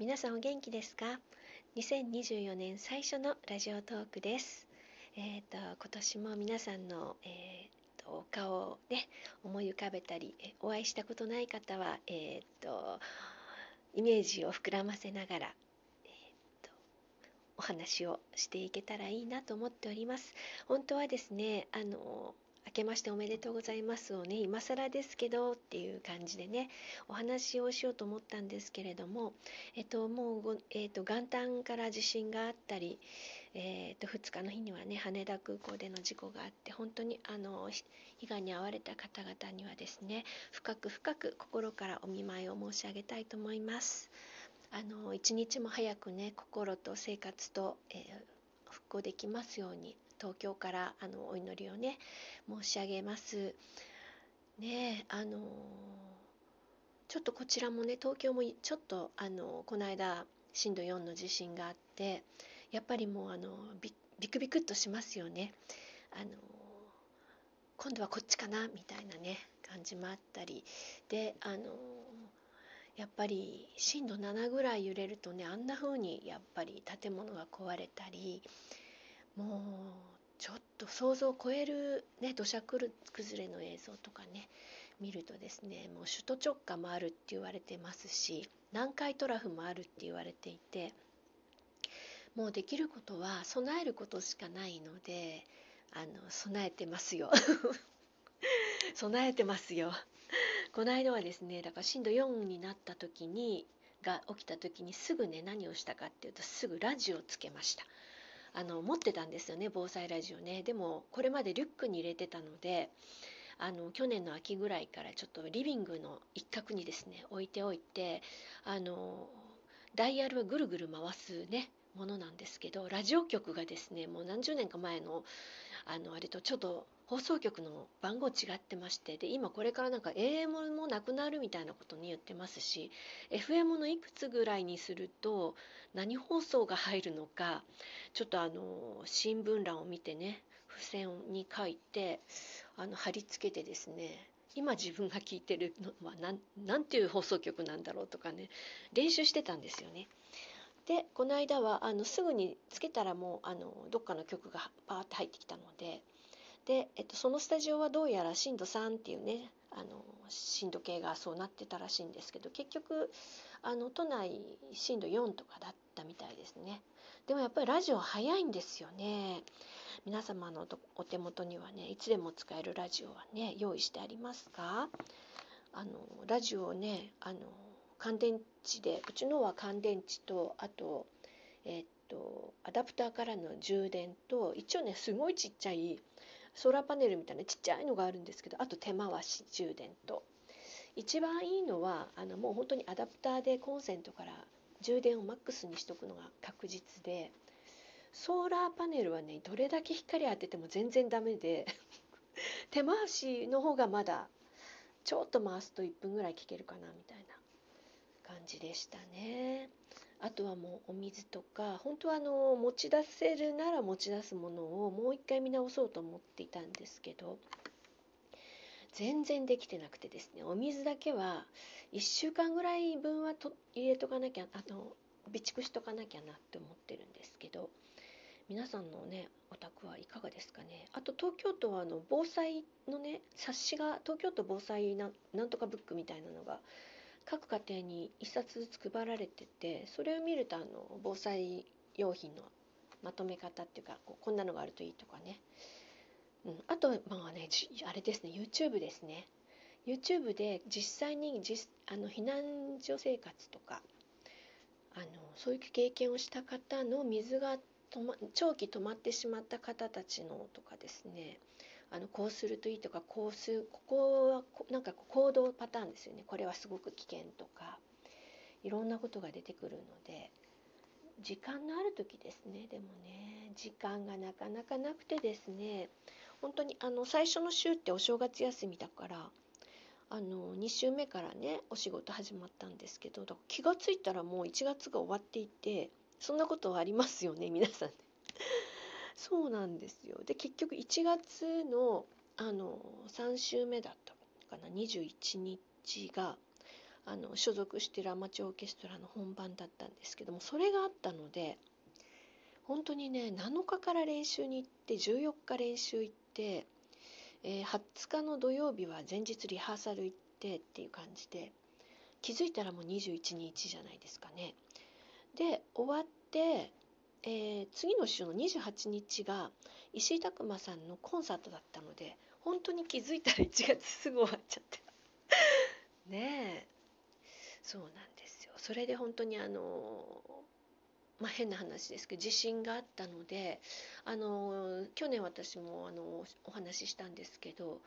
皆さんお元気ですか？2024年最初のラジオトークです。えっ、ー、と今年も皆さんの、えーと、お顔をね思い浮かべたりお会いしたことない方はえっ、ー、とイメージを膨らませながら、えーとお話をしていけたらいいなと思っております。本当はですねあの明けましておめでとうございますをね今更ですけどっていう感じでねお話をしようと思ったんですけれども、えっと、もうえっと、元旦から地震があったり、えっと、2日の日にはね羽田空港での事故があって本当にあの被害に遭われた方々にはですね深く深く心からお見舞いを申し上げたいと思います。あの一日も早くね心と生活と、えー、復興できますように東京からあのお祈りをね申し上げます。ねあのちょっとこちらもね東京もちょっとあのこの間震度4の地震があってやっぱりもうあのビビクビクっとしますよね。あの今度はこっちかなみたいなね感じもあったりであのやっぱり震度7ぐらい揺れるとねあんな風にやっぱり建物が壊れたりもうちょっと想像を超える、ね、土砂崩れの映像とかね見るとですねもう首都直下もあるって言われてますし南海トラフもあるって言われていてもうできることは備えることしかないのであの備えてますよ。備えてますよ。この間はですねだから震度4になった時にが起きた時にすぐね何をしたかっていうとすぐラジオをつけました。あの持ってたんですよね防災ラジオね。でもこれまでリュックに入れてたのであの去年の秋ぐらいからちょっとリビングの一角にですね置いておいてあのダイヤルはぐるぐる回すねものなんですけどラジオ局がですねもう何十年か前のあのあれとちょっと放送局の番号違ってましてで今これからなんか AM もなくなるみたいなことに言ってますし FM のいくつぐらいにすると何放送が入るのかちょっとあの新聞欄を見てね付箋に書いてあの貼り付けてですね今自分が聞いてるのは何ていう放送局なんだろうとかね練習してたんですよね。でこの間はあのすぐにつけたらもうあのどっかの曲がパーッと入ってきたのでで、えっと、そのスタジオはどうやら震度3っていうねあの震度計がそうなってたらしいんですけど結局あの都内震度4とかだったみたいですね。でもやっぱりラジオ早いんですよね。皆様のお手元にはねいつでも使えるラジオはね用意してありますかあのラジオをねあの乾電池でうちのは乾電池とあとえっとアダプターからの充電と一応ねすごいちっちゃいソーラーパネルみたいなちっちゃいのがあるんですけどあと手回し充電と一番いいのはあのもう本当にアダプターでコンセントから充電をマックスにしとくのが確実でソーラーパネルはねどれだけ光当てても全然ダメで 手回しの方がまだちょっと回すと1分ぐらい効けるかなみたいな感じでしたね。あとはもうお水とか本当はあの持ち出せるなら持ち出すものをもう一回見直そうと思っていたんですけど全然できてなくてですねお水だけは1週間ぐらい分はと入れとかなきゃあの備蓄しとかなきゃなって思ってるんですけど皆さんのねお宅はいかがですかね。あと東京都はあの防災のね冊子が東京都防災ななんとかブックみたいなのが各家庭に1冊ずつ配られててそれを見るとあの防災用品のまとめ方っていうかこうこんなのがあるといいとかね、うん、あとまあねあれですね YouTube ですね。YouTube で実際に実あの避難所生活とかあのそういう経験をした方の水が止、ま、長期止まってしまった方たちのとかですね。あのこうするといいとかこうするここはなんか行動パターンですよねこれはすごく危険とかいろんなことが出てくるので時間のある時ですねでもね時間がなかなかなくてですね本当にあの最初の週ってお正月休みだからあの2週目からねお仕事始まったんですけど気が付いたらもう1月が終わっていてそんなことはありますよね皆さんね。そうなんですよで結局1月のあの3週目だったかな21日があの所属してるアマチュアオーケストラの本番だったんですけどもそれがあったので本当にね7日から練習に行って14日練習行って、えー、20日の土曜日は前日リハーサル行ってっていう感じで気づいたらもう21日じゃないですかね。で終わって、えー、次の週の28日が石井拓磨さんのコンサートだったので本当に気づいたら1月すぐ終わっちゃって。ねえ。そうなんですよ。それで本当にあのまあ、変な話ですけど地震があったのであの去年私もあのお話ししたんですけど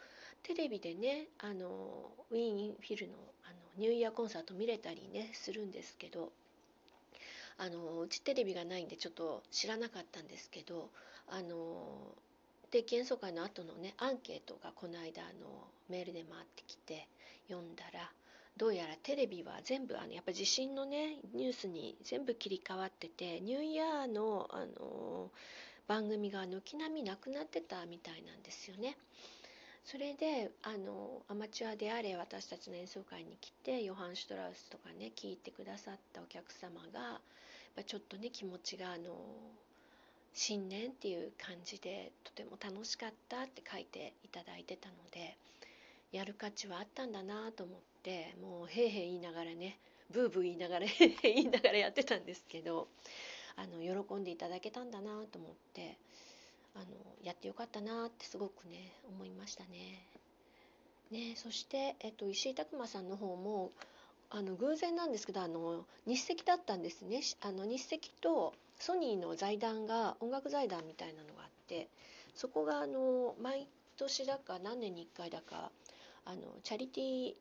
テレビでねあのウィーンフィルのあのニューイヤーコンサート見れたりねするんですけどあのうちテレビがないんでちょっと知らなかったんですけどあの定期演奏会の後のねアンケートがこの間あのメールで回ってきて読んだらどうやらテレビは全部あのやっぱ地震のねニュースに全部切り替わっててニューイヤーのあの番組が軒並みなくなってたみたいなんですよね。それであのアマチュアであれ私たちの演奏会に来てヨハン・シュトラウスとかね聞いてくださったお客様がぱちょっとね気持ちがあの新年っていう感じでとても楽しかったって書いていただいてたのでやる価値はあったんだなと思ってもうへいへい言いながらねブーブー言いながら へいへい言いながらやってたんですけどあの喜んでいただけたんだなと思ってあのやってよかったなってすごくね思いましたね。ねそして、えっと、石井拓磨さんの方もあの偶然なんですけどあの日赤だったんですね。あの日赤とソニーの財団が音楽財団みたいなのがあってそこがあの毎年だか何年に1回だかあのチャリティー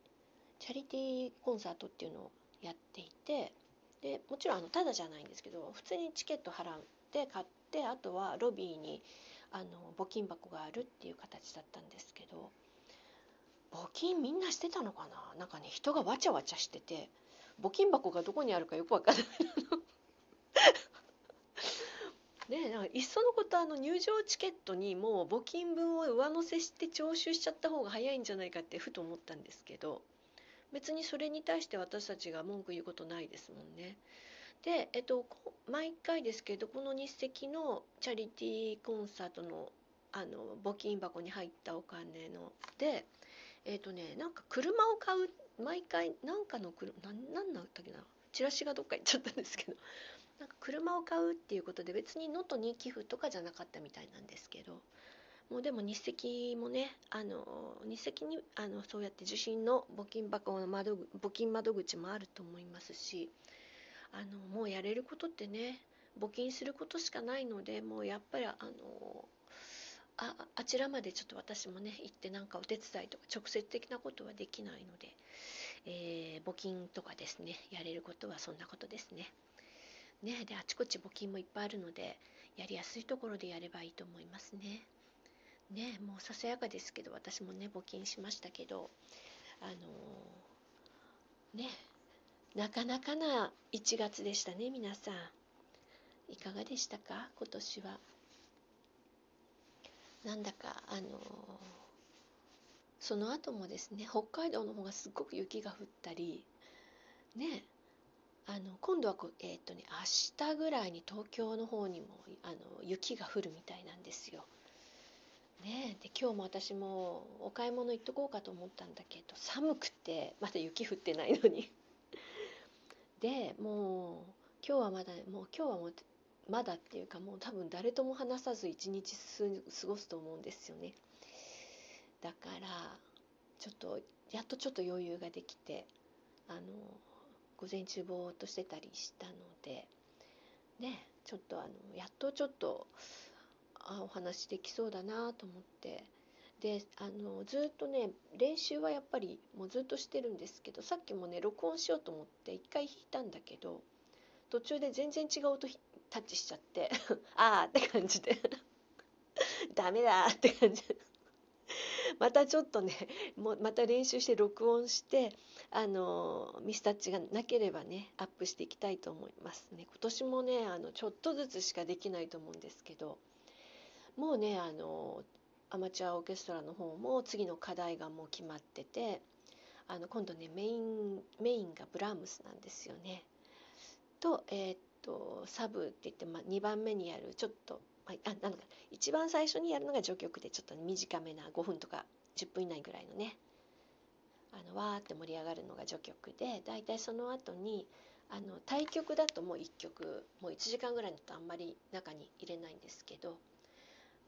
チャリティーコンサートっていうのをやっていてでもちろんあのただじゃないんですけど普通にチケット払って買ってあとはロビーにあの募金箱があるっていう形だったんですけど募金みんなしてたのかな？なんかね人がわちゃわちゃしてて募金箱がどこにあるかよくわからない ねなんかいっそのことあの入場チケットにもう募金分を上乗せして徴収しちゃった方が早いんじゃないかってふと思ったんですけど別にそれに対して私たちが文句言うことないですもんね。で、えっと、毎回ですけどこの日赤のチャリティーコンサートのあの募金箱に入ったお金のでえっとねなんか車を買う毎回なんかの車何なんだったっけなチラシがどっか行っちゃったんですけど なんか車を買うっていうことで別に能登に寄付とかじゃなかったみたいなんですけどもうでも日赤もねあの日赤にあのそうやって受信の募金箱の窓募金窓口もあると思いますしあのもうやれることってね募金することしかないのでもうやっぱりあのああちらまでちょっと私もね行ってなんかお手伝いとか直接的なことはできないので、えー、募金とかですねやれることはそんなことですね。ね、であちこち募金もいっぱいあるのでやりやすいところでやればいいと思いますね。ねもうささやかですけど私もね募金しましたけどあのー、ねなかなかな1月でしたね皆さんいかがでしたか今年はなんだかあの、その後もですね北海道の方がすっごく雪が降ったりねあの今度はこえー、っとね明日ぐらいに東京の方にもあの雪が降るみたいなんですよ。ねで今日も私もお買い物行っとこうかと思ったんだけど寒くてまだ雪降ってないのにでもう今日はまだもう今日はもうまだっていうかもう多分誰とも話さず一日過ごすと思うんですよね。だからちょっとやっとちょっと余裕ができてあの午前中ぼーっとしてたりしたのでねちょっとあのやっとちょっとあお話できそうだなと思って。であのずっとね練習はやっぱりもうずっとしてるんですけどさっきもね録音しようと思って一回弾いたんだけど途中で全然違う音弾タッチしちゃって ああって感じで。ダメだって感じ。またちょっとねもうまた練習して録音してあのミスタッチがなければねアップしていきたいと思いますね。今年もねあのちょっとずつしかできないと思うんですけどもうねあのアマチュアオーケストラの方も次の課題がもう決まっててあの今度ねメインメインがブラームスなんですよね。と,、えー、っとサブって言って、まあ、2番目にやるちょっと、まあ、あなんか一番最初にやるのが序曲でちょっと短めな5分とか10分以内ぐらいのねあのわーって盛り上がるのが序曲でだいたいその後にあの対局だともう1曲もう1時間ぐらいだとあんまり中に入れないんですけど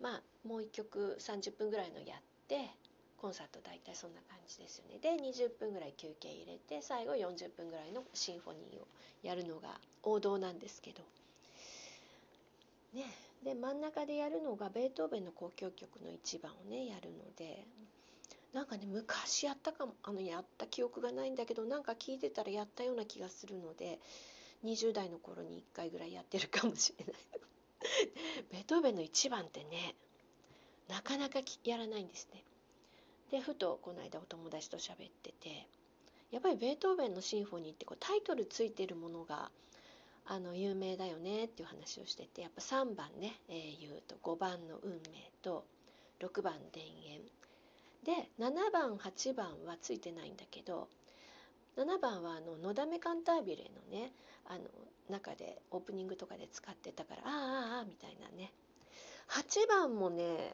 まあもう1曲30分ぐらいのやってコンサート大体そんな感じですよね。で20分ぐらい休憩入れて最後40分ぐらいのシンフォニーをやるのが王道なんですけど。ねで真ん中でやるのがベートーベンの交響曲の1番をねやるのでなんかね昔やったかもあのやった記憶がないんだけどなんか聞いてたらやったような気がするので20代の頃に1回ぐらいやってるかもしれない。ベートーベンの1番ってねなかなかやらないんですね。でふとこの間お友達と喋っててやっぱりベートーベンのシンフォニーってこうタイトルついてるものがあの有名だよねっていう話をしててやっぱ3番ね、えー、言うと5番の運命と6番田園。で7番8番はついてないんだけど7番はあの「のだめカンタービレ」のねあの中でオープニングとかで使ってたからああああみたいなね。8番もね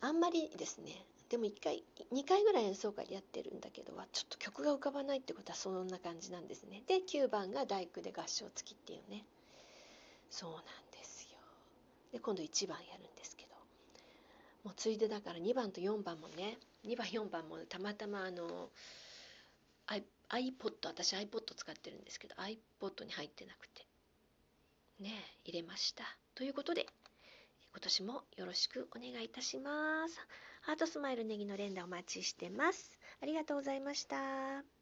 あんまりですね。でも1回2回ぐらい演奏会やってるんだけどはちょっと曲が浮かばないってことはそんな感じなんですね。で9番が大工で合唱付きっていうね。そうなんですよ。で今度1番やるんですけど。もうついでだから2番と4番もね2番4番もたまたまあの iPod 私 iPod 使ってるんですけど iPod に入ってなくて。ね入れました。ということで今年もよろしくお願いいたします。ハートスマイルネギの連打お待ちしてます。ありがとうございました。